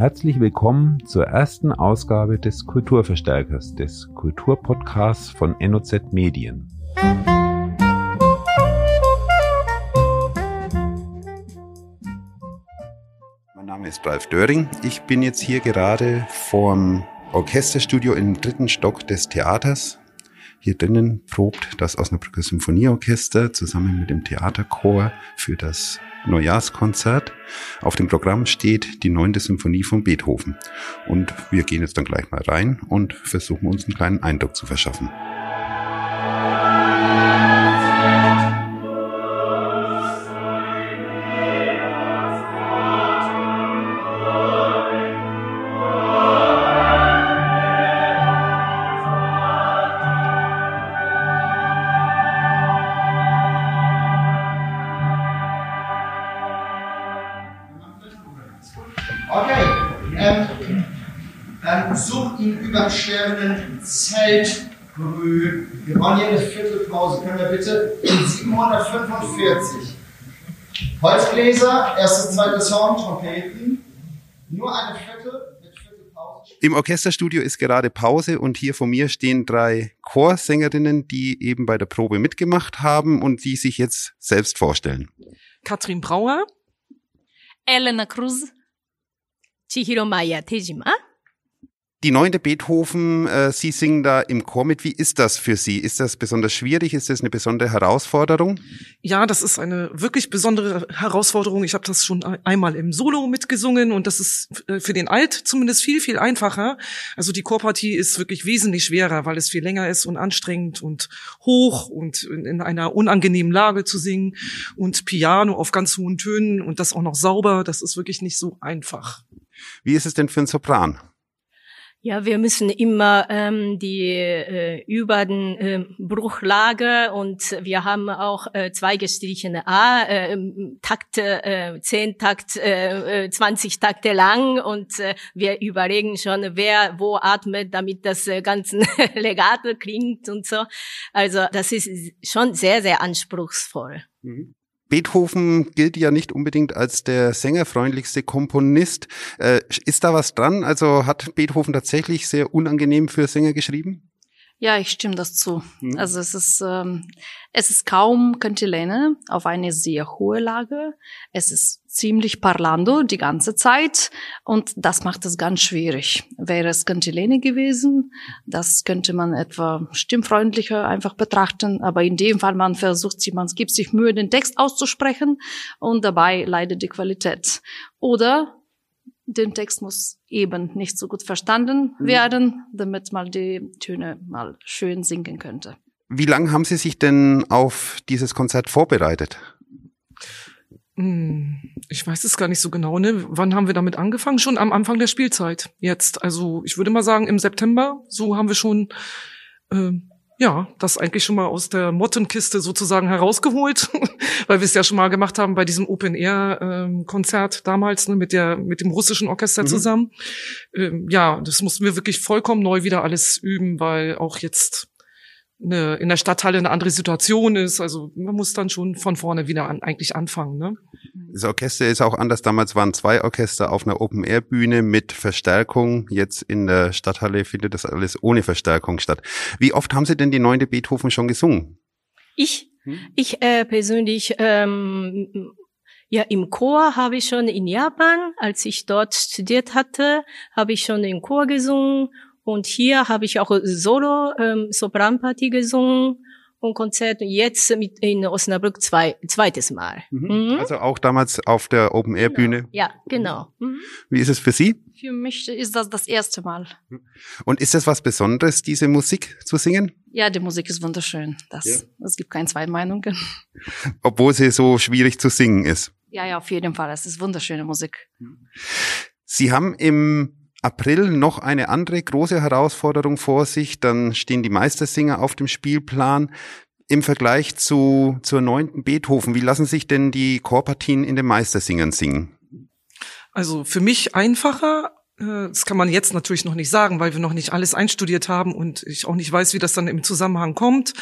Herzlich willkommen zur ersten Ausgabe des Kulturverstärkers, des Kulturpodcasts von NOZ Medien. Mein Name ist Ralf Döring. Ich bin jetzt hier gerade vorm Orchesterstudio im dritten Stock des Theaters. Hier drinnen probt das Osnabrücker Symphonieorchester zusammen mit dem Theaterchor für das Neujahrskonzert. Auf dem Programm steht die neunte Symphonie von Beethoven. Und wir gehen jetzt dann gleich mal rein und versuchen uns einen kleinen Eindruck zu verschaffen. Überschwemmenden Zeltbrühe. Wir wollen hier eine Viertelpause. Können wir bitte in 745. Holzgläser, erstes, zweites Horn, Trompeten. Nur eine Viertel mit Viertelpause. Im Orchesterstudio ist gerade Pause und hier vor mir stehen drei Chorsängerinnen, die eben bei der Probe mitgemacht haben und die sich jetzt selbst vorstellen. Katrin Brauer. Elena Cruz. Chihiro Maya Tejima. Die neunte Beethoven, äh, Sie singen da im Chor mit. Wie ist das für Sie? Ist das besonders schwierig? Ist das eine besondere Herausforderung? Ja, das ist eine wirklich besondere Herausforderung. Ich habe das schon einmal im Solo mitgesungen und das ist äh, für den Alt zumindest viel, viel einfacher. Also die Chorpartie ist wirklich wesentlich schwerer, weil es viel länger ist und anstrengend und hoch und in einer unangenehmen Lage zu singen und Piano auf ganz hohen Tönen und das auch noch sauber. Das ist wirklich nicht so einfach. Wie ist es denn für einen Sopran? Ja, wir müssen immer ähm, die äh, über den äh, Bruchlage und wir haben auch äh, zwei gestrichene A, äh, Takte, äh, zehn Takt, äh, 20 äh, Takte lang und äh, wir überlegen schon, wer wo atmet, damit das äh, ganze Legato klingt und so. Also das ist schon sehr, sehr anspruchsvoll. Mhm. Beethoven gilt ja nicht unbedingt als der sängerfreundlichste Komponist. Äh, ist da was dran? Also hat Beethoven tatsächlich sehr unangenehm für Sänger geschrieben? Ja, ich stimme das zu. Mhm. Also es ist, ähm, es ist kaum Cantilene auf eine sehr hohe Lage. Es ist ziemlich Parlando die ganze Zeit und das macht es ganz schwierig. Wäre es Cantilene gewesen, das könnte man etwa stimmfreundlicher einfach betrachten, aber in dem Fall man versucht sich, man gibt sich Mühe, den Text auszusprechen und dabei leidet die Qualität. Oder den Text muss eben nicht so gut verstanden mhm. werden, damit man die Töne mal schön singen könnte. Wie lange haben Sie sich denn auf dieses Konzert vorbereitet? Hm, ich weiß es gar nicht so genau, ne? Wann haben wir damit angefangen? Schon am Anfang der Spielzeit. Jetzt. Also ich würde mal sagen, im September, so haben wir schon äh, ja, das eigentlich schon mal aus der Mottenkiste sozusagen herausgeholt, weil wir es ja schon mal gemacht haben bei diesem Open Air ähm, Konzert damals ne, mit der mit dem russischen Orchester mhm. zusammen. Ähm, ja, das mussten wir wirklich vollkommen neu wieder alles üben, weil auch jetzt eine, in der Stadthalle eine andere Situation ist. Also man muss dann schon von vorne wieder an, eigentlich anfangen. Ne? Das Orchester ist auch anders. Damals waren zwei Orchester auf einer Open-Air-Bühne mit Verstärkung. Jetzt in der Stadthalle findet das alles ohne Verstärkung statt. Wie oft haben Sie denn die neunte Beethoven schon gesungen? Ich? Hm? Ich äh, persönlich ähm, ja, im Chor habe ich schon in Japan, als ich dort studiert hatte, habe ich schon im Chor gesungen und hier habe ich auch Solo ähm, Sopranpartie gesungen und Konzert jetzt mit in Osnabrück zwei, zweites Mal. Mhm. Mhm. Also auch damals auf der Open Air Bühne. Genau. Ja, genau. Mhm. Wie ist es für Sie? Für mich ist das das erste Mal. Und ist das was Besonderes, diese Musik zu singen? Ja, die Musik ist wunderschön. Das, ja. Es gibt keine zwei Meinungen. Obwohl sie so schwierig zu singen ist. Ja, ja, auf jeden Fall. Es ist wunderschöne Musik. Sie haben im April noch eine andere große Herausforderung vor sich. Dann stehen die Meistersinger auf dem Spielplan. Im Vergleich zu, zur neunten Beethoven, wie lassen sich denn die Chorpartien in den Meistersingern singen? Also für mich einfacher. Äh, das kann man jetzt natürlich noch nicht sagen, weil wir noch nicht alles einstudiert haben und ich auch nicht weiß, wie das dann im Zusammenhang kommt.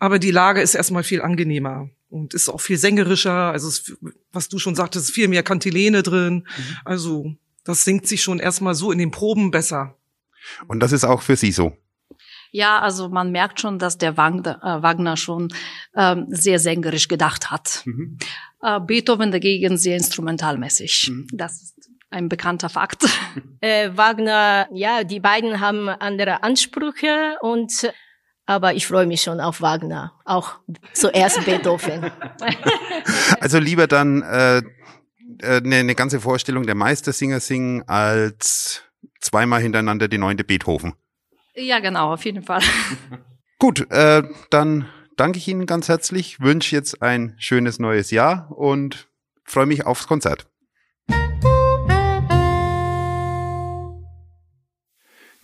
Aber die Lage ist erstmal viel angenehmer und ist auch viel sängerischer. Also es, was du schon sagtest, ist viel mehr Kantilene drin. Mhm. Also Das singt sich schon erstmal so in den Proben besser. Und das ist auch für Sie so. Ja, also man merkt schon, dass der Wagner, äh, Wagner schon ähm, sehr sängerisch gedacht hat. Mhm. Äh, Beethoven dagegen sehr instrumentalmäßig. Mhm. Das ist ein bekannter Fakt. Äh, Wagner, ja, die beiden haben andere Ansprüche und aber ich freue mich schon auf Wagner, auch zuerst Beethoven. Also lieber dann äh, eine, eine ganze Vorstellung der Meistersinger singen als zweimal hintereinander die neunte Beethoven. Ja, genau, auf jeden Fall. Gut, äh, dann danke ich Ihnen ganz herzlich, wünsche jetzt ein schönes neues Jahr und freue mich aufs Konzert.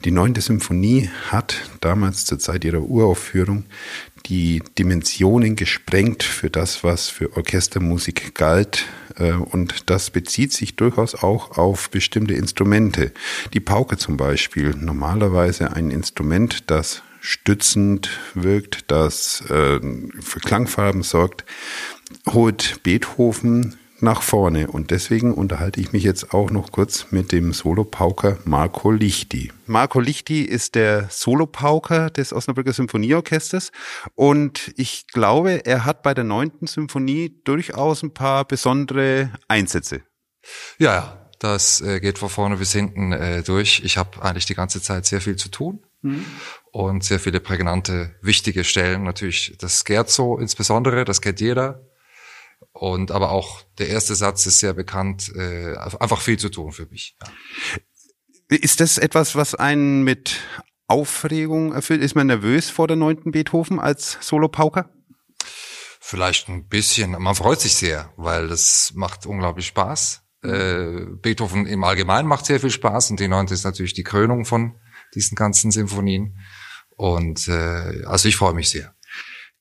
Die neunte Symphonie hat damals zur Zeit ihrer Uraufführung die Dimensionen gesprengt für das, was für Orchestermusik galt. Äh, und das bezieht sich durchaus auch auf bestimmte Instrumente. Die Pauke zum Beispiel, normalerweise ein Instrument, das stützend wirkt, das äh, für Klangfarben sorgt, holt Beethoven nach vorne. Und deswegen unterhalte ich mich jetzt auch noch kurz mit dem Solopauker Marco Lichti. Marco Lichti ist der Solopauker des Osnabrücker Symphonieorchesters und ich glaube, er hat bei der neunten Symphonie durchaus ein paar besondere Einsätze. Ja, ja. Das äh, geht von vorne bis hinten äh, durch. Ich habe eigentlich die ganze Zeit sehr viel zu tun mhm. und sehr viele prägnante, wichtige Stellen. Natürlich das Scherzo insbesondere, das kennt jeder. Und aber auch der erste Satz ist sehr bekannt, äh, einfach viel zu tun für mich. Ja. Ist das etwas, was einen mit Aufregung erfüllt? Ist man nervös vor der neunten Beethoven als Solopauker? Vielleicht ein bisschen. Man freut sich sehr, weil das macht unglaublich Spaß. Äh, Beethoven im Allgemeinen macht sehr viel Spaß und die neunte ist natürlich die Krönung von diesen ganzen Symphonien. Und äh, also ich freue mich sehr.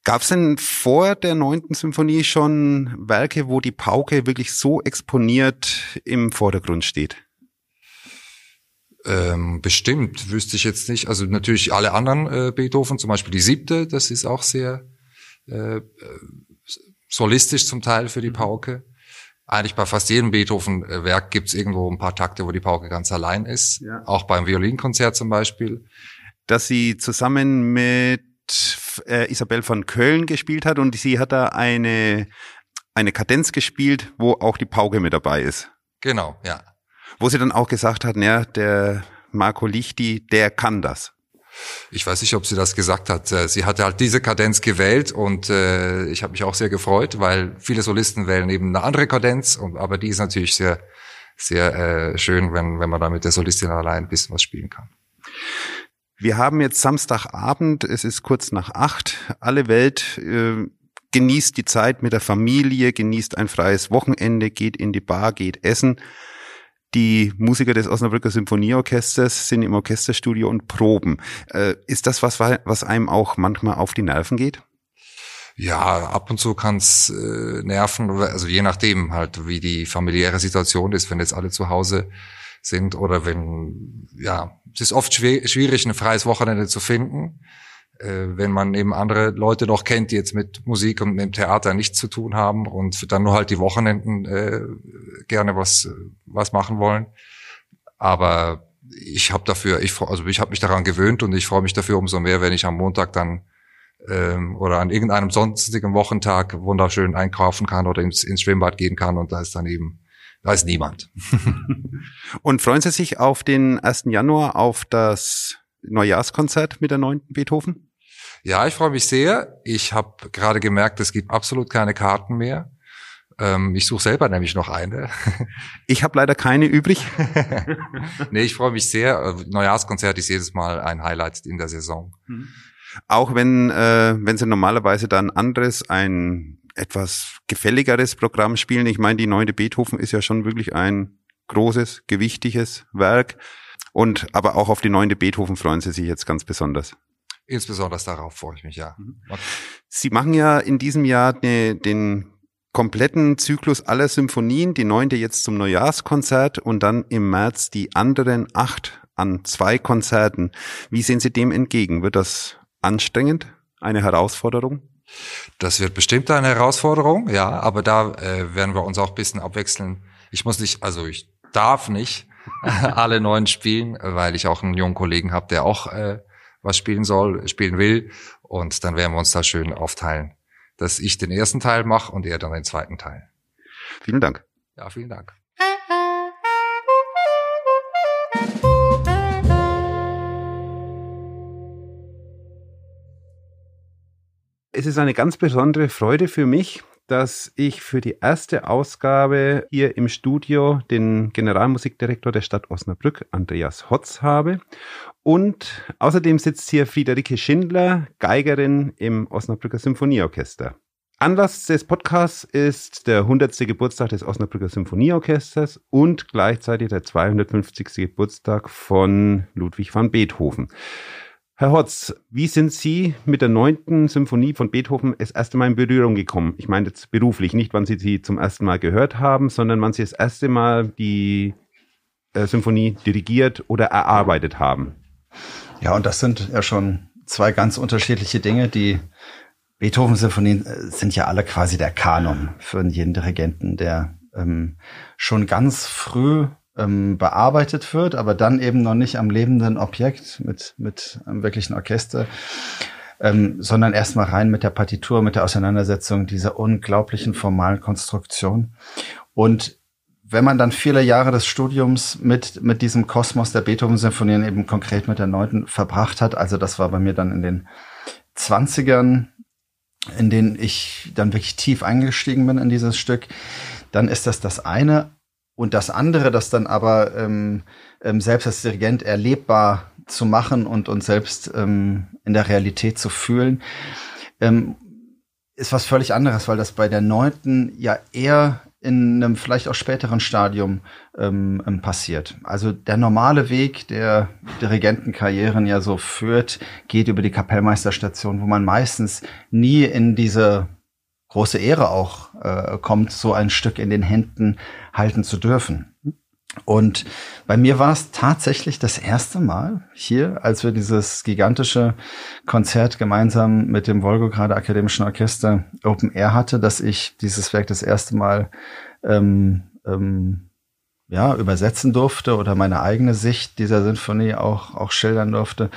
Gab es denn vor der neunten Symphonie schon Werke, wo die Pauke wirklich so exponiert im Vordergrund steht? Ähm, bestimmt, wüsste ich jetzt nicht. Also natürlich alle anderen äh, Beethoven, zum Beispiel die siebte, das ist auch sehr äh, äh solistisch zum Teil für die mhm. Pauke. Eigentlich bei fast jedem Beethoven-Werk gibt es irgendwo ein paar Takte, wo die Pauke ganz allein ist. Ja. Auch beim Violinkonzert zum Beispiel. Dass sie zusammen mit äh, Isabel von Köln gespielt hat und sie hat da eine, eine Kadenz gespielt, wo auch die Pauke mit dabei ist. Genau, ja. Wo sie dann auch gesagt hat, ja, der Marco Lichti, der kann das. Ich weiß nicht, ob sie das gesagt hat. Äh, sie hatte halt diese Kadenz gewählt und äh, ich habe mich auch sehr gefreut, weil viele Solisten wählen eben eine andere Kadenz, und, aber die ist natürlich sehr, sehr äh, schön, wenn, wenn man da mit der Solistin allein ein bisschen was spielen kann. Wir haben jetzt Samstagabend, es ist kurz nach acht. Alle Welt äh, genießt die Zeit mit der Familie, genießt ein freies Wochenende, geht in die Bar, geht essen. Die Musiker des Osnabrücker Symphonieorchesters sind im Orchesterstudio und proben. Äh, ist das was, was einem auch manchmal auf die Nerven geht? Ja, ab und zu kann's äh, nerven, also je nachdem halt, wie die familiäre Situation ist, wenn jetzt alle zu Hause sind oder wenn, ja, es ist oft schwierig, ein freies Wochenende zu finden, äh, wenn man eben andere Leute noch kennt, die jetzt mit Musik und mit dem Theater nichts zu tun haben und dann nur halt die Wochenenden äh, gerne was was machen wollen. Aber ich habe dafür, ich also ich habe mich daran gewöhnt und ich freue mich dafür umso mehr, wenn ich am Montag dann ähm, oder an irgendeinem sonstigen Wochentag wunderschön einkaufen kann oder ins, ins Schwimmbad gehen kann und da ist dann eben da ist niemand. Und freuen Sie sich auf den 1. Januar auf das Neujahrskonzert mit der neunten Beethoven? Ja, ich freue mich sehr. Ich habe gerade gemerkt, es gibt absolut keine Karten mehr. Ähm, ich suche selber nämlich noch eine. Ich habe leider keine übrig. nee, ich freue mich sehr. Neujahrskonzert ist jedes Mal ein Highlight in der Saison. Mhm. Auch wenn, äh, wenn Sie normalerweise dann anderes, ein etwas gefälligeres Programm spielen. Ich meine, die neunte Beethoven ist ja schon wirklich ein großes, gewichtiges Werk. Und aber auch auf die neunte Beethoven freuen Sie sich jetzt ganz besonders. Insbesondere darauf freue ich mich, ja. Mhm. Sie machen ja in diesem Jahr ne, den kompletten Zyklus aller Symphonien, die neunte jetzt zum Neujahrskonzert und dann im März die anderen acht an zwei Konzerten. Wie sehen Sie dem entgegen? Wird das anstrengend? Eine Herausforderung? Das wird bestimmt eine Herausforderung, ja, aber da äh, werden wir uns auch ein bisschen abwechseln. Ich muss nicht, also ich darf nicht alle neun spielen, weil ich auch einen jungen Kollegen habe, der auch äh, was spielen soll, spielen will. Und dann werden wir uns da schön aufteilen, dass ich den ersten Teil mache und er dann den zweiten Teil. Vielen Dank. Ja, vielen Dank. Es ist eine ganz besondere Freude für mich, dass ich für die erste Ausgabe hier im Studio den Generalmusikdirektor der Stadt Osnabrück, Andreas Hotz, habe. Und außerdem sitzt hier Friederike Schindler, Geigerin im Osnabrücker Symphonieorchester. Anlass des Podcasts ist der 100. Geburtstag des Osnabrücker Symphonieorchesters und gleichzeitig der 250. Geburtstag von Ludwig van Beethoven. Herr Hotz, wie sind Sie mit der neunten Symphonie von Beethoven das erste Mal in Berührung gekommen? Ich meine jetzt beruflich, nicht wann Sie sie zum ersten Mal gehört haben, sondern wann Sie das erste Mal die äh, Symphonie dirigiert oder erarbeitet haben. Ja, und das sind ja schon zwei ganz unterschiedliche Dinge. Die Beethoven-Symphonien äh, sind ja alle quasi der Kanon für jeden Dirigenten, der ähm, schon ganz früh ähm, bearbeitet wird, aber dann eben noch nicht am lebenden Objekt mit, mit einem wirklichen Orchester, ähm, sondern erstmal rein mit der Partitur, mit der Auseinandersetzung dieser unglaublichen formalen Konstruktion. Und wenn man dann viele Jahre des Studiums mit, mit diesem Kosmos der Beethoven-Symphonien eben konkret mit der neunten verbracht hat, also das war bei mir dann in den Zwanzigern, in denen ich dann wirklich tief eingestiegen bin in dieses Stück, dann ist das das eine. Und das andere, das dann aber ähm, ähm, selbst als Dirigent erlebbar zu machen und uns selbst ähm, in der Realität zu fühlen, ähm, ist was völlig anderes, weil das bei der neunten ja eher in einem vielleicht auch späteren Stadium ähm, ähm, passiert. Also der normale Weg, der Dirigentenkarrieren ja so führt, geht über die Kapellmeisterstation, wo man meistens nie in diese große Ehre auch äh, kommt, so ein Stück in den Händen halten zu dürfen. Und bei mir war es tatsächlich das erste Mal hier, als wir dieses gigantische Konzert gemeinsam mit dem Wolgograd Akademischen Orchester Open Air hatte, dass ich dieses Werk das erste Mal ähm, ähm, ja, übersetzen durfte oder meine eigene Sicht dieser Sinfonie auch, auch schildern durfte.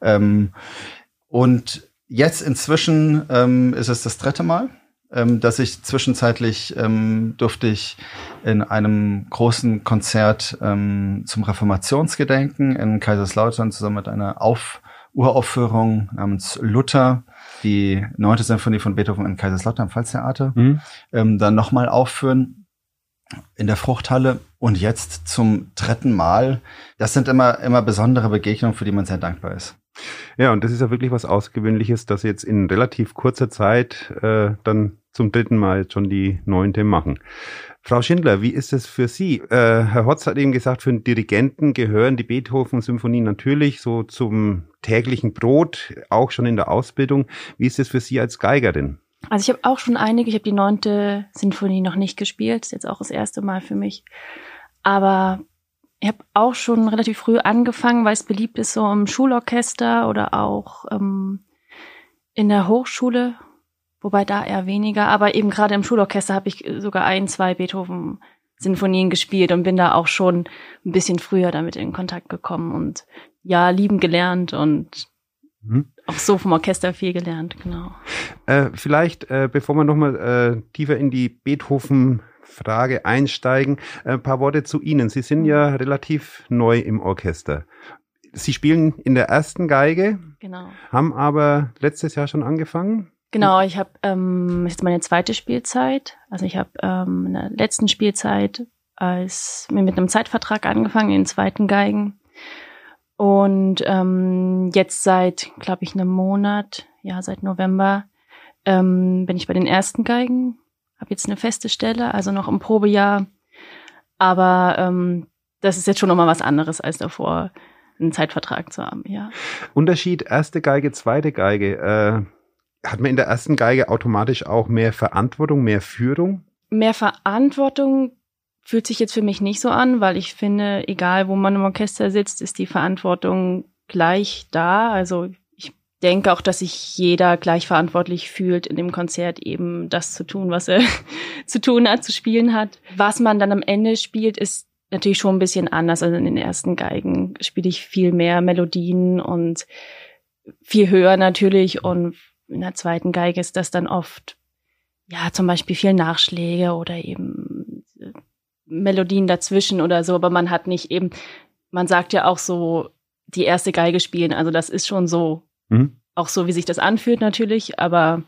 Ähm, und jetzt inzwischen ähm, ist es das dritte Mal ähm, dass ich zwischenzeitlich ähm, durfte ich in einem großen Konzert ähm, zum Reformationsgedenken in Kaiserslautern zusammen mit einer Auf Uraufführung namens Luther, die neunte Symphonie von Beethoven in Kaiserslautern Pfalztheater, mhm. ähm, dann nochmal aufführen in der Fruchthalle und jetzt zum dritten Mal. Das sind immer, immer besondere Begegnungen, für die man sehr dankbar ist. Ja, und das ist ja wirklich was Außergewöhnliches, dass jetzt in relativ kurzer Zeit äh, dann zum dritten Mal schon die neunte machen. Frau Schindler, wie ist es für Sie? Äh, Herr Hotz hat eben gesagt, für einen Dirigenten gehören die Beethoven-Symphonien natürlich so zum täglichen Brot, auch schon in der Ausbildung. Wie ist es für Sie als Geigerin? Also ich habe auch schon einige, ich habe die neunte Sinfonie noch nicht gespielt, ist jetzt auch das erste Mal für mich. Aber ich habe auch schon relativ früh angefangen, weil es beliebt ist, so im Schulorchester oder auch ähm, in der Hochschule, wobei da eher weniger. Aber eben gerade im Schulorchester habe ich sogar ein, zwei Beethoven-Sinfonien gespielt und bin da auch schon ein bisschen früher damit in Kontakt gekommen und ja, lieben gelernt und mhm. auch so vom Orchester viel gelernt, genau. Äh, vielleicht, äh, bevor wir nochmal äh, tiefer in die Beethoven Frage einsteigen. Ein paar Worte zu Ihnen. Sie sind ja mhm. relativ neu im Orchester. Sie spielen in der ersten Geige, genau. haben aber letztes Jahr schon angefangen. Genau, ich habe ähm, jetzt meine zweite Spielzeit. Also ich habe ähm, in der letzten Spielzeit als mir mit einem Zeitvertrag angefangen in den zweiten Geigen und ähm, jetzt seit, glaube ich, einem Monat, ja seit November ähm, bin ich bei den ersten Geigen habe jetzt eine feste Stelle, also noch im Probejahr. Aber ähm, das ist jetzt schon nochmal was anderes als davor, einen Zeitvertrag zu haben, ja. Unterschied erste Geige, zweite Geige. Äh, hat man in der ersten Geige automatisch auch mehr Verantwortung, mehr Führung? Mehr Verantwortung fühlt sich jetzt für mich nicht so an, weil ich finde, egal wo man im Orchester sitzt, ist die Verantwortung gleich da. Also denke auch, dass sich jeder gleich verantwortlich fühlt, in dem Konzert eben das zu tun, was er zu tun hat, zu spielen hat. Was man dann am Ende spielt, ist natürlich schon ein bisschen anders. Also in den ersten Geigen spiele ich viel mehr Melodien und viel höher natürlich. Und in der zweiten Geige ist das dann oft, ja, zum Beispiel viel Nachschläge oder eben äh, Melodien dazwischen oder so. Aber man hat nicht eben, man sagt ja auch so, die erste Geige spielen. Also das ist schon so, mhm. auch so, wie sich das anfühlt natürlich. Aber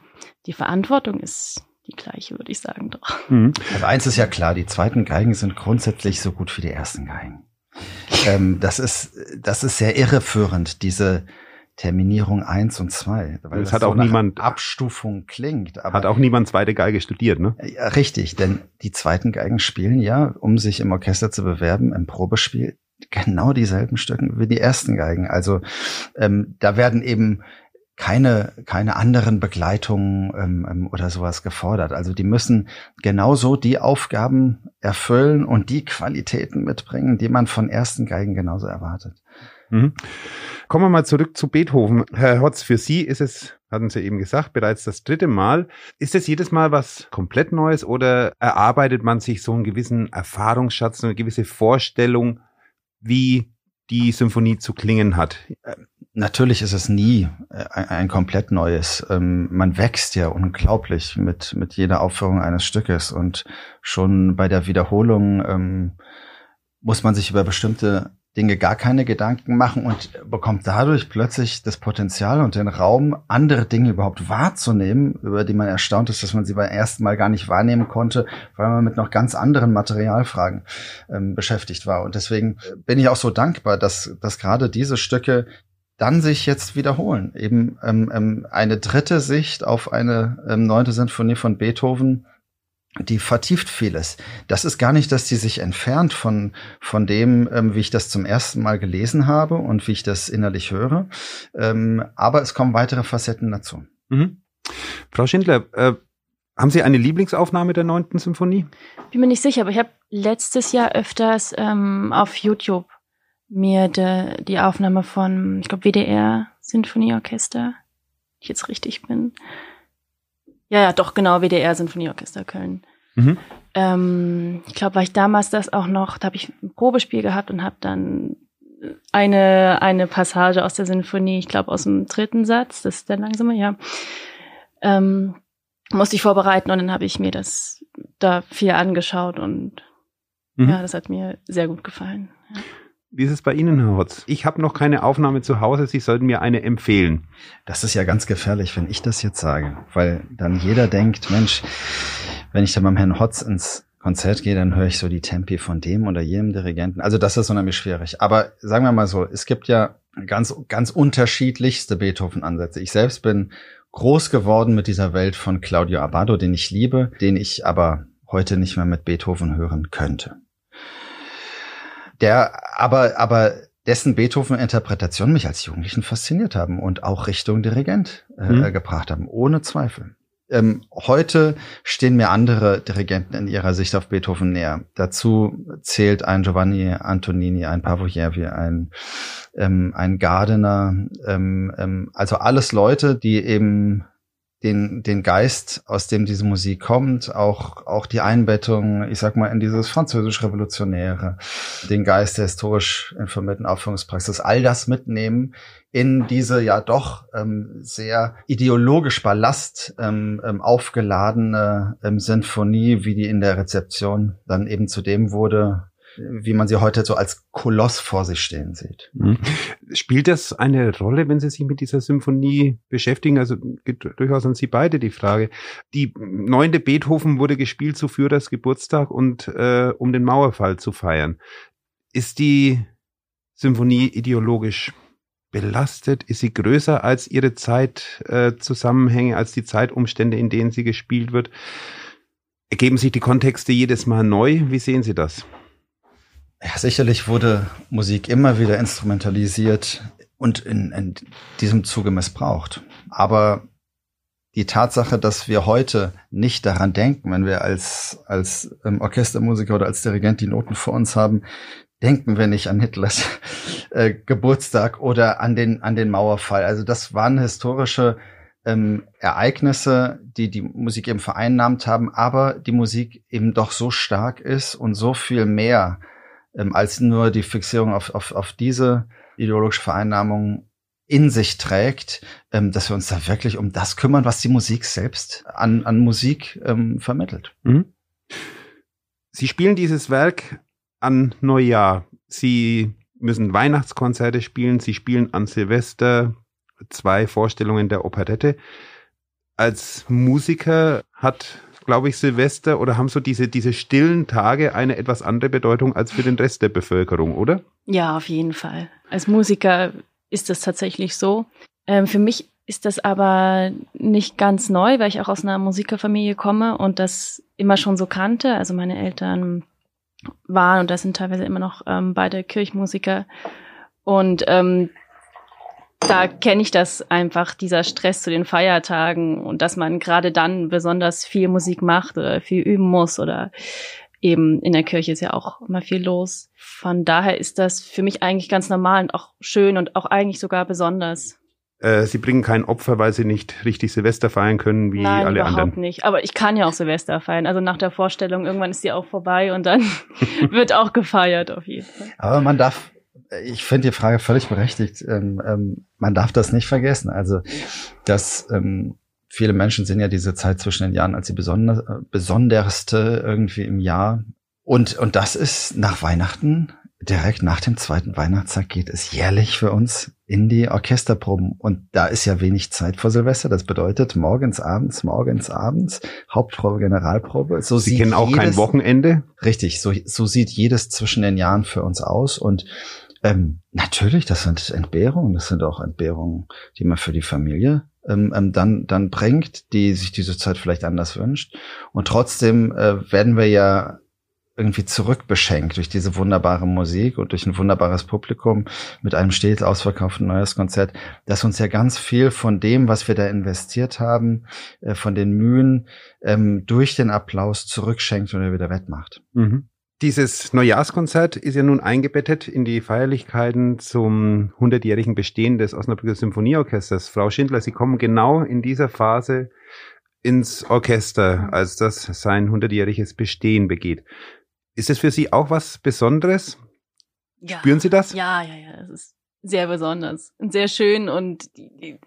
die Verantwortung ist die gleiche, würde ich sagen, doch. Mhm. Also eins ist ja klar, die zweiten Geigen sind grundsätzlich so gut wie die ersten Geigen. ähm, das ist, das ist sehr irreführend, diese Terminierung eins und zwei, weil das, das hat so auch niemand Abstufung klingt. Aber hat auch niemand zweite Geige studiert, ne? Ja, richtig, denn die zweiten Geigen spielen ja, um sich im Orchester zu bewerben, im Probespiel genau dieselben Stücken wie die ersten Geigen. Also ähm, da werden eben keine, keine anderen Begleitungen ähm, ähm, oder sowas gefordert. Also die müssen genauso die Aufgaben erfüllen und die Qualitäten mitbringen, die man von ersten Geigen genauso erwartet. Mhm. Kommen wir mal zurück zu Beethoven. Herr Hotz, für Sie ist es, hatten Sie eben gesagt, bereits das dritte Mal. Ist es jedes Mal was komplett Neues oder erarbeitet man sich so einen gewissen Erfahrungsschatz, eine gewisse Vorstellung, wie die Symphonie zu klingen hat? Natürlich ist es nie äh, ein, ein komplett neues. Ähm, man wächst ja unglaublich mit, mit jeder Aufführung eines Stückes und schon bei der Wiederholung ähm, muss man sich über bestimmte Dinge gar keine Gedanken machen und bekommt dadurch plötzlich das Potenzial und den Raum, andere Dinge überhaupt wahrzunehmen, über die man erstaunt ist, dass man sie beim ersten Mal gar nicht wahrnehmen konnte, weil man mit noch ganz anderen Materialfragen ähm, beschäftigt war. Und deswegen bin ich auch so dankbar, dass, dass gerade diese Stücke dann sich jetzt wiederholen. Eben ähm, ähm, eine dritte Sicht auf eine ähm, neunte Sinfonie von Beethoven, die vertieft vieles. Das ist gar nicht, dass die sich entfernt von, von dem, ähm, wie ich das zum ersten Mal gelesen habe und wie ich das innerlich höre. Ähm, aber es kommen weitere Facetten dazu. Mhm. Frau Schindler, äh, haben Sie eine Lieblingsaufnahme der neunten Symphonie? Bin mir nicht sicher, aber ich habe letztes Jahr öfters ähm, auf YouTube mir de, die Aufnahme von, ich glaube, WDR Sinfonieorchester, ich jetzt richtig bin. Ja, ja, doch, genau, WDR Sinfonieorchester Köln. Mhm. Ähm, ich glaube, weil ich damals das auch noch, da habe ich ein Probespiel gehabt und habe dann eine, eine Passage aus der Sinfonie, ich glaube aus dem dritten Satz, das ist der langsame, ja, ähm, musste ich vorbereiten und dann habe ich mir das da viel angeschaut und mhm. ja, das hat mir sehr gut gefallen. Ja. Wie ist es bei Ihnen, Herr Hotz? Ich habe noch keine Aufnahme zu Hause. Sie sollten mir eine empfehlen. Das ist ja ganz gefährlich, wenn ich das jetzt sage, weil dann jeder denkt, Mensch, wenn ich dann beim Herrn Hotz ins Konzert gehe, dann höre ich so die Tempi von dem oder jenem Dirigenten. Also das ist unheimlich schwierig. Aber sagen wir mal so, es gibt ja ganz, ganz unterschiedlichste Beethoven-Ansätze. Ich selbst bin groß geworden mit dieser Welt von Claudio Abbado, den ich liebe, den ich aber heute nicht mehr mit Beethoven hören könnte der aber, aber dessen Beethoven-Interpretation mich als Jugendlichen fasziniert haben und auch Richtung Dirigent äh, mhm. gebracht haben, ohne Zweifel. Ähm, heute stehen mir andere Dirigenten in ihrer Sicht auf Beethoven näher. Dazu zählt ein Giovanni Antonini, ein Pavojevi, ein, ähm, ein Gardiner, ähm, ähm, also alles Leute, die eben den, den Geist, aus dem diese Musik kommt, auch, auch die Einbettung, ich sag mal, in dieses französisch-revolutionäre, den Geist der historisch informierten Aufführungspraxis, all das mitnehmen in diese ja doch ähm, sehr ideologisch ballast ähm, ähm, aufgeladene ähm, Sinfonie, wie die in der Rezeption dann eben zu dem wurde, wie man sie heute so als Koloss vor sich stehen sieht. Mhm. Spielt das eine Rolle, wenn Sie sich mit dieser Symphonie beschäftigen? Also geht durchaus an Sie beide die Frage. Die neunte Beethoven wurde gespielt zu Führers Geburtstag und äh, um den Mauerfall zu feiern. Ist die Symphonie ideologisch belastet? Ist sie größer als ihre Zeitzusammenhänge, äh, als die Zeitumstände, in denen sie gespielt wird? Ergeben sich die Kontexte jedes Mal neu? Wie sehen Sie das? Ja, sicherlich wurde Musik immer wieder instrumentalisiert und in, in diesem Zuge missbraucht. Aber die Tatsache, dass wir heute nicht daran denken, wenn wir als, als ähm, Orchestermusiker oder als Dirigent die Noten vor uns haben, denken wir nicht an Hitlers äh, Geburtstag oder an den, an den Mauerfall. Also das waren historische ähm, Ereignisse, die die Musik eben vereinnahmt haben, aber die Musik eben doch so stark ist und so viel mehr ähm, als nur die Fixierung auf, auf, auf diese ideologische Vereinnahmung in sich trägt, ähm, dass wir uns da wirklich um das kümmern, was die Musik selbst an, an Musik ähm, vermittelt. Mhm. Sie spielen dieses Werk an Neujahr. Sie müssen Weihnachtskonzerte spielen. Sie spielen an Silvester zwei Vorstellungen der Operette. Als Musiker hat, glaube ich, Silvester oder haben so diese, diese stillen Tage eine etwas andere Bedeutung als für den Rest der Bevölkerung, oder? Ja, auf jeden Fall. Als Musiker ist das tatsächlich so. Ähm, für mich ist das aber nicht ganz neu, weil ich auch aus einer Musikerfamilie komme und das immer schon so kannte. Also meine Eltern waren und das sind teilweise immer noch ähm, beide Kirchmusiker. Und ähm, da kenne ich das einfach, dieser Stress zu den Feiertagen und dass man gerade dann besonders viel Musik macht oder viel üben muss oder eben in der Kirche ist ja auch immer viel los. Von daher ist das für mich eigentlich ganz normal und auch schön und auch eigentlich sogar besonders. Äh, sie bringen kein Opfer, weil sie nicht richtig Silvester feiern können wie Nein, alle überhaupt anderen. nicht. Aber ich kann ja auch Silvester feiern. Also nach der Vorstellung, irgendwann ist die auch vorbei und dann wird auch gefeiert auf jeden Fall. Aber man darf, ich finde die Frage völlig berechtigt. Ähm, ähm, man darf das nicht vergessen. Also, dass ähm, viele Menschen sehen ja diese Zeit zwischen den Jahren als die besonder, besonderste irgendwie im Jahr. Und, und das ist nach Weihnachten, direkt nach dem zweiten Weihnachtstag geht es jährlich für uns in die Orchesterproben. Und da ist ja wenig Zeit vor Silvester. Das bedeutet morgens, abends, morgens, abends, Hauptprobe, Generalprobe. So Sie kennen auch jedes, kein Wochenende. Richtig, so, so sieht jedes zwischen den Jahren für uns aus. Und ähm, natürlich, das sind Entbehrungen, das sind auch Entbehrungen, die man für die Familie ähm, ähm, dann, dann bringt, die sich diese Zeit vielleicht anders wünscht. Und trotzdem äh, werden wir ja irgendwie zurückbeschenkt durch diese wunderbare Musik und durch ein wunderbares Publikum mit einem stets ausverkauften neues Konzert, das uns ja ganz viel von dem, was wir da investiert haben, äh, von den Mühen, ähm, durch den Applaus zurückschenkt und er wieder wettmacht. Mhm. Dieses Neujahrskonzert ist ja nun eingebettet in die Feierlichkeiten zum 100-jährigen Bestehen des Osnabrücker Symphonieorchesters. Frau Schindler, Sie kommen genau in dieser Phase ins Orchester, als das sein 100-jähriges Bestehen begeht. Ist es für Sie auch was Besonderes? Ja. Spüren Sie das? Ja, ja, ja. Es ist sehr besonders und sehr schön und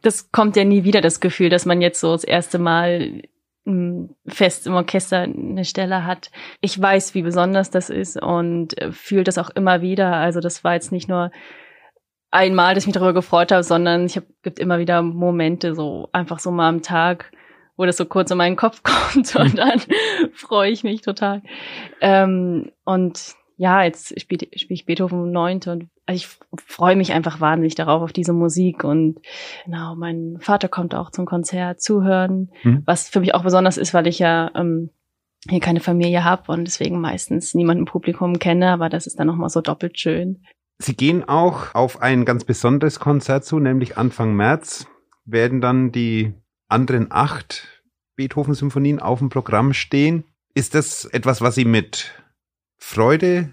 das kommt ja nie wieder, das Gefühl, dass man jetzt so das erste Mal fest im Orchester eine Stelle hat. Ich weiß, wie besonders das ist und fühle das auch immer wieder. Also das war jetzt nicht nur einmal, dass ich mich darüber gefreut habe, sondern ich habe gibt immer wieder Momente, so einfach so mal am Tag, wo das so kurz in meinen Kopf kommt und dann freue ich mich total. Ähm, und ja, jetzt spiele spiel ich Beethoven neunte und ich freue mich einfach wahnsinnig darauf, auf diese Musik. Und genau, mein Vater kommt auch zum Konzert zuhören, Mhm. was für mich auch besonders ist, weil ich ja ähm, hier keine Familie habe und deswegen meistens niemanden im Publikum kenne, aber das ist dann nochmal so doppelt schön. Sie gehen auch auf ein ganz besonderes Konzert zu, nämlich Anfang März werden dann die anderen acht Beethoven-Symphonien auf dem Programm stehen. Ist das etwas, was Sie mit Freude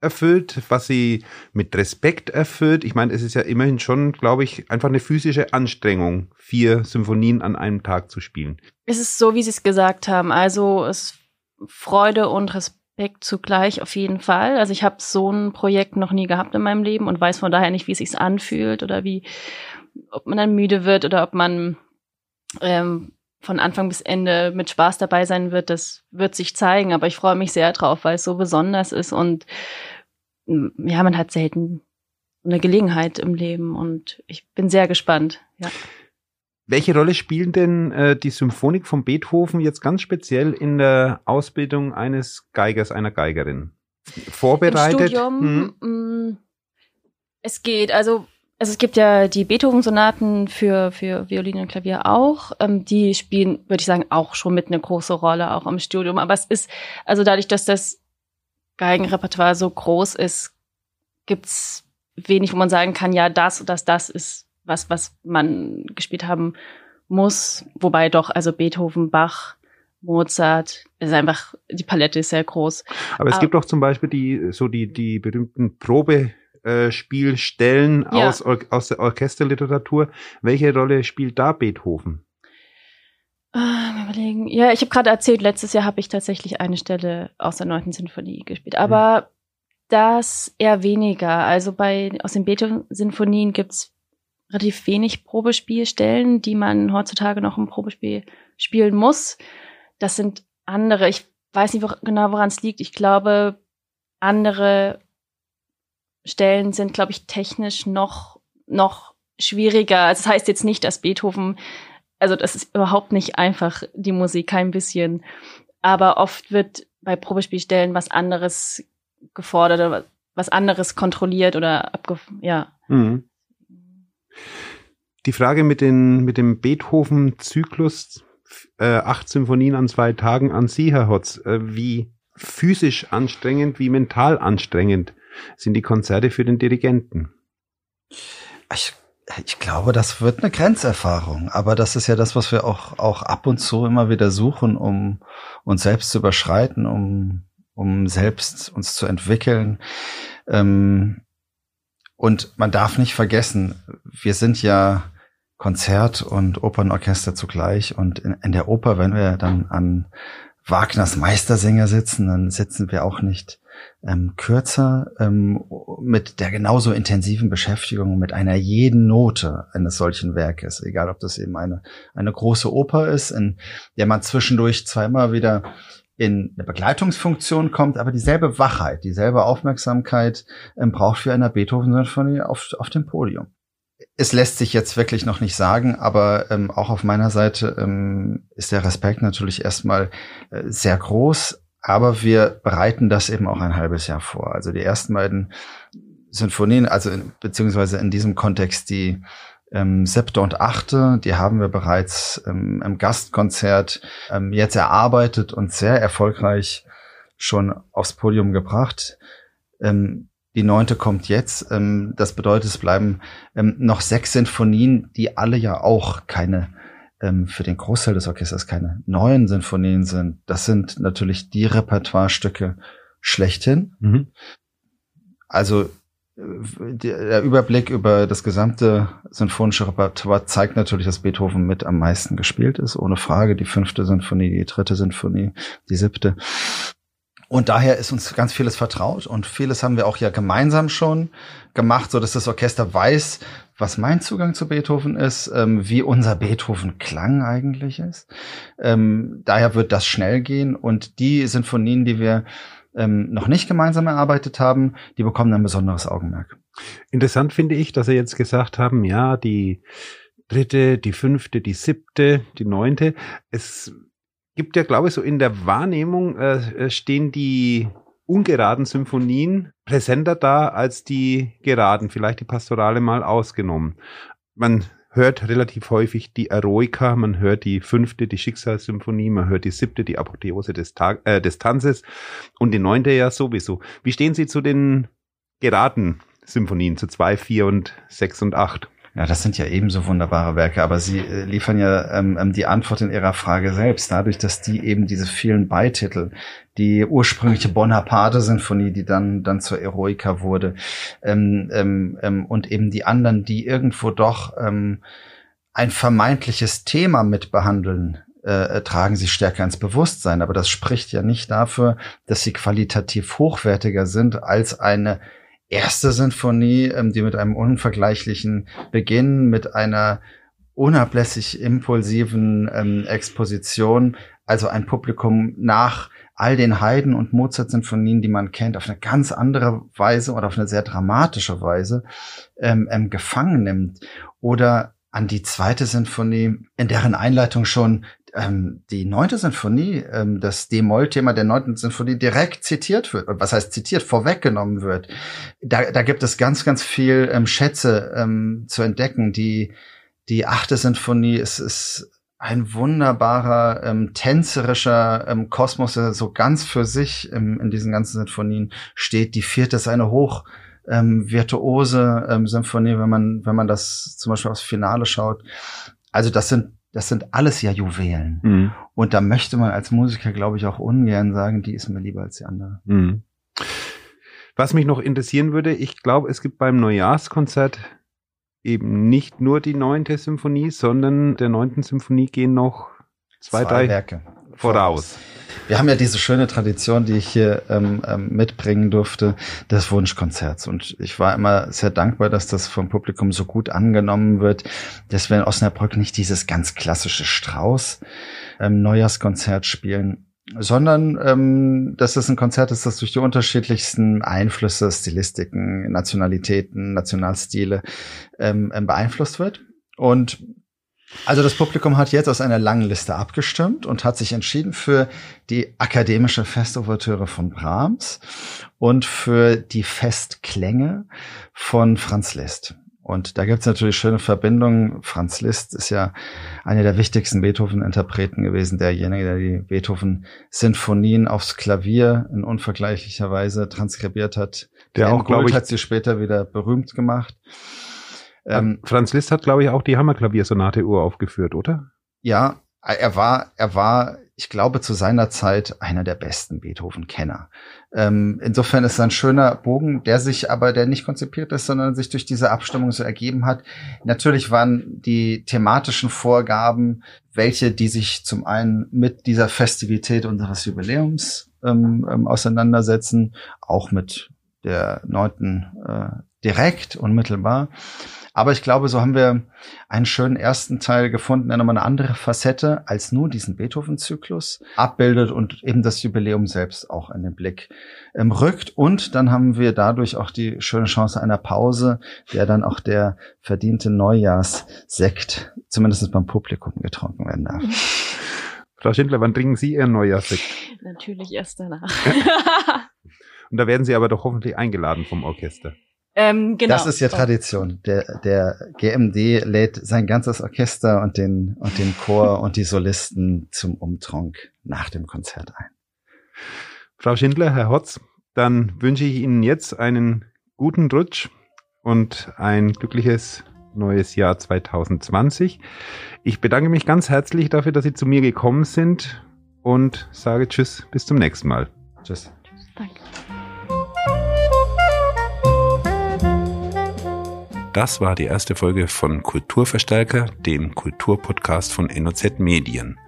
erfüllt, was Sie mit Respekt erfüllt? Ich meine, es ist ja immerhin schon, glaube ich, einfach eine physische Anstrengung, vier Symphonien an einem Tag zu spielen. Es ist so, wie Sie es gesagt haben. Also es Freude und Respekt zugleich auf jeden Fall. Also ich habe so ein Projekt noch nie gehabt in meinem Leben und weiß von daher nicht, wie es sich anfühlt oder wie, ob man dann müde wird oder ob man ähm, von Anfang bis Ende mit Spaß dabei sein wird. Das wird sich zeigen, aber ich freue mich sehr drauf, weil es so besonders ist und ja, man hat selten eine Gelegenheit im Leben und ich bin sehr gespannt. Ja. Welche Rolle spielen denn äh, die Symphonik von Beethoven jetzt ganz speziell in der Ausbildung eines Geigers, einer Geigerin? Vorbereitet? Im Studium, Hm. es geht, also, also es gibt ja die Beethoven-Sonaten für, für Violine und Klavier auch. Ähm, die spielen, würde ich sagen, auch schon mit eine große Rolle, auch im Studium. Aber es ist, also dadurch, dass das Geigenrepertoire so groß ist, gibt's wenig, wo man sagen kann, ja, das oder das, das ist was, was man gespielt haben muss. Wobei doch, also Beethoven, Bach, Mozart, ist einfach, die Palette ist sehr groß. Aber es Ah. gibt auch zum Beispiel die, so die, die berühmten Probespielstellen Ja. aus, Or aus der Orchesterliteratur. Welche Rolle spielt da Beethoven? Ah, überlegen. Ja, ich habe gerade erzählt, letztes Jahr habe ich tatsächlich eine Stelle aus der neunten Sinfonie gespielt. Aber Das eher weniger. Also bei aus den Beethoven-Sinfonien gibt's relativ wenig Probespielstellen, die man heutzutage noch im Probespiel spielen muss. Das sind andere. Ich weiß nicht wo, genau, woran es liegt. Ich glaube, andere Stellen sind, glaube ich, technisch noch, noch schwieriger. Also das heißt jetzt nicht, dass Beethoven, also das ist überhaupt nicht einfach, die Musik, kein bisschen. Aber oft wird bei Probespielstellen was anderes gefordert oder was anderes kontrolliert oder abge ja. Mhm. Die Frage mit, den, mit dem Beethoven-Zyklus, äh, acht Symphonien an zwei Tagen an Sie, Herr Hotz, äh, wie physisch anstrengend, wie mental anstrengend sind die Konzerte für den Dirigenten? Ich, ich glaube, das wird eine Grenzerfahrung, aber das ist ja das, was wir auch, auch ab und zu immer wieder suchen, um uns selbst zu überschreiten, um, um selbst uns zu entwickeln. Ähm, und man darf nicht vergessen, wir sind ja Konzert und Opernorchester zugleich. Und in, in, der Oper, wenn wir dann an Wagners Meistersänger sitzen, dann sitzen wir auch nicht ähm, kürzer ähm, mit der genauso intensiven Beschäftigung mit einer jeden Note eines solchen Werkes, egal ob das eben eine, eine große Oper ist, in der man zwischendurch zweimal wieder in eine Begleitungsfunktion kommt, aber dieselbe Wachheit, dieselbe Aufmerksamkeit ähm, braucht für eine Beethoven-Sinfonie auf, auf dem Podium. Es lässt sich jetzt wirklich noch nicht sagen, aber ähm, auch auf meiner Seite ähm, ist der Respekt natürlich erstmal äh, sehr groß, aber wir bereiten das eben auch ein halbes Jahr vor. Also die ersten beiden Sinfonien, also in, beziehungsweise in diesem Kontext die ähm, siebte und achte, die haben wir bereits ähm, im Gastkonzert ähm, jetzt erarbeitet und sehr erfolgreich schon aufs Podium gebracht. Ähm, die neunte kommt jetzt. Ähm, das bedeutet, es bleiben ähm, noch sechs Sinfonien, die alle ja auch keine für den Großteil des Orchesters keine neuen Sinfonien sind. Das sind natürlich die Repertoirestücke schlechthin. Mhm. Also der Überblick über das gesamte sinfonische Repertoire zeigt natürlich, dass Beethoven mit am meisten gespielt ist, ohne Frage. Die fünfte Sinfonie, die dritte Sinfonie, die siebte. Und daher ist uns ganz vieles vertraut und vieles haben wir auch ja gemeinsam schon gemacht, so dass das Orchester weiß, was mein Zugang zu Beethoven ist, ähm, wie unser Beethoven Klang eigentlich ist. Ähm, daher wird das schnell gehen und die Sinfonien, die wir ähm, noch nicht gemeinsam erarbeitet haben, die bekommen ein besonderes Augenmerk. Interessant finde ich, dass Sie jetzt gesagt haben, ja, die dritte, die fünfte, die siebte, die neunte. Es gibt ja, glaube ich, so in der Wahrnehmung äh, äh stehen die ungeraden Symphonien präsenter da als die geraden, vielleicht die Pastorale mal ausgenommen. Man hört relativ häufig die Eroica, man hört die fünfte, die Schicksalssymphonie, man hört die siebte, die Apotheose des, Tag, äh, des Tanzes und die neunte ja sowieso. Wie stehen Sie zu den geraden Symphonien, zu zwei, vier und sechs und acht? Ja, das sind ja ebenso wunderbare Werke, aber Sie äh, liefern ja ähm, ähm, die Antwort in Ihrer Frage selbst, dadurch, dass die eben diese vielen Beititel, die ursprüngliche Bonaparte-Sinfonie, die dann dann zur Eroica wurde, ähm, ähm, ähm, und eben die anderen, die irgendwo doch ähm, ein vermeintliches Thema mit behandeln, äh, äh, tragen sie stärker ins Bewusstsein. Aber das spricht ja nicht dafür, dass sie qualitativ hochwertiger sind als eine erste Sinfonie, ähm, die mit einem unvergleichlichen Beginn, mit einer unablässig impulsiven ähm, Exposition, also ein Publikum nach all den Haydn- und Mozart-Sinfonien, die man kennt, auf eine ganz andere Weise oder auf eine sehr dramatische Weise ähm, ähm, gefangen nimmt. Oder an die zweite Sinfonie, in deren Einleitung schon ähm, die neunte Sinfonie, ähm, das D-Moll-Thema der neunten Sinfonie direkt zitiert wird. Was heißt zitiert? Vorweggenommen wird. Da, da gibt es ganz, ganz viel ähm, Schätze ähm, zu entdecken. Die, die achte Sinfonie ist, ist ein wunderbarer ähm, tänzerischer ähm, Kosmos, der so ganz für sich ähm, in diesen ganzen Sinfonien steht. Die vierte ist eine hoch ähm, virtuose ähm, Symphonie, wenn man wenn man das zum Beispiel aufs Finale schaut. Also das sind das sind alles ja Juwelen. Mhm. Und da möchte man als Musiker, glaube ich, auch ungern sagen, die ist mir lieber als die andere. Mhm. Was mich noch interessieren würde, ich glaube, es gibt beim Neujahrskonzert eben nicht nur die neunte Symphonie, sondern der neunten Symphonie gehen noch zwei, zwei drei Werke. voraus. Wir haben ja diese schöne Tradition, die ich hier ähm, ähm, mitbringen durfte, des Wunschkonzerts. Und ich war immer sehr dankbar, dass das vom Publikum so gut angenommen wird, dass wir in Osnabrück nicht dieses ganz klassische Strauß ähm, Neujahrskonzert spielen, sondern ähm, dass es ein Konzert ist, das durch die unterschiedlichsten Einflüsse, Stilistiken, Nationalitäten, Nationalstile ähm, ähm beeinflusst wird. Und also das Publikum hat jetzt aus einer langen Liste abgestimmt und hat sich entschieden für die akademische Festouvertüre von Brahms und für die Festklänge von Franz Liszt. Und da gibt's natürlich schöne Verbindungen. Franz Liszt ist ja einer der wichtigsten Beethoven-Interpreten gewesen, derjenige, der die Beethoven-Sinfonien aufs Klavier in unvergleichlicher Weise transkribiert hat. Der auch, glaube ich, hat sie später wieder berühmt gemacht. Ähm, Franz Liszt hat, glaube ich, auch die Hammerklaviersonate uraufgeführt, oder? Ja, er war, er war, ich glaube, zu seiner Zeit einer der besten Beethoven-Kenner. Ähm, insofern ist es ein schöner Bogen, der sich aber, der nicht konzipiert ist, sondern sich durch diese Abstimmung so ergeben hat. Natürlich waren die thematischen Vorgaben, welche, die sich zum einen mit dieser Festivität unseres Jubiläums ähm, ähm, auseinandersetzen, auch mit der neunten äh, direkt, unmittelbar. Aber ich glaube, so haben wir einen schönen ersten Teil gefunden, der nochmal eine andere Facette als nur diesen Beethoven-Zyklus abbildet und eben das Jubiläum selbst auch in den Blick ähm, rückt. Und dann haben wir dadurch auch die schöne Chance einer Pause, der dann auch der verdiente Neujahrssekt zumindest beim Publikum getrunken werden darf. Frau Schindler, wann trinken Sie Ihren Neujahrssekt? Natürlich erst danach. Und da werden Sie aber doch hoffentlich eingeladen vom Orchester. Ähm, genau. Das ist ja Tradition. Der, der GMD lädt sein ganzes Orchester und den, und den Chor und die Solisten zum Umtrunk nach dem Konzert ein. Frau Schindler, Herr Hotz, dann wünsche ich Ihnen jetzt einen guten Rutsch und ein glückliches neues Jahr 2020. Ich bedanke mich ganz herzlich dafür, dass Sie zu mir gekommen sind und sage Tschüss, bis zum nächsten Mal. Tschüss. Danke. Das war die erste Folge von Kulturverstärker, dem Kulturpodcast von NOZ Medien.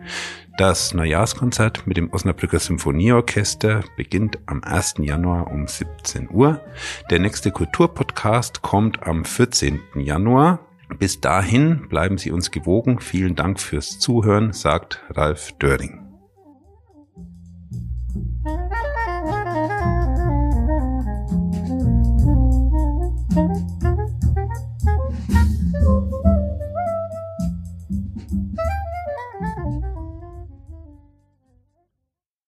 Das Neujahrskonzert mit dem Osnabrücker Symphonieorchester beginnt am 1. Januar um 17 Uhr. Der nächste Kulturpodcast kommt am 14. Januar. Bis dahin bleiben Sie uns gewogen. Vielen Dank fürs Zuhören, sagt Ralf Döring.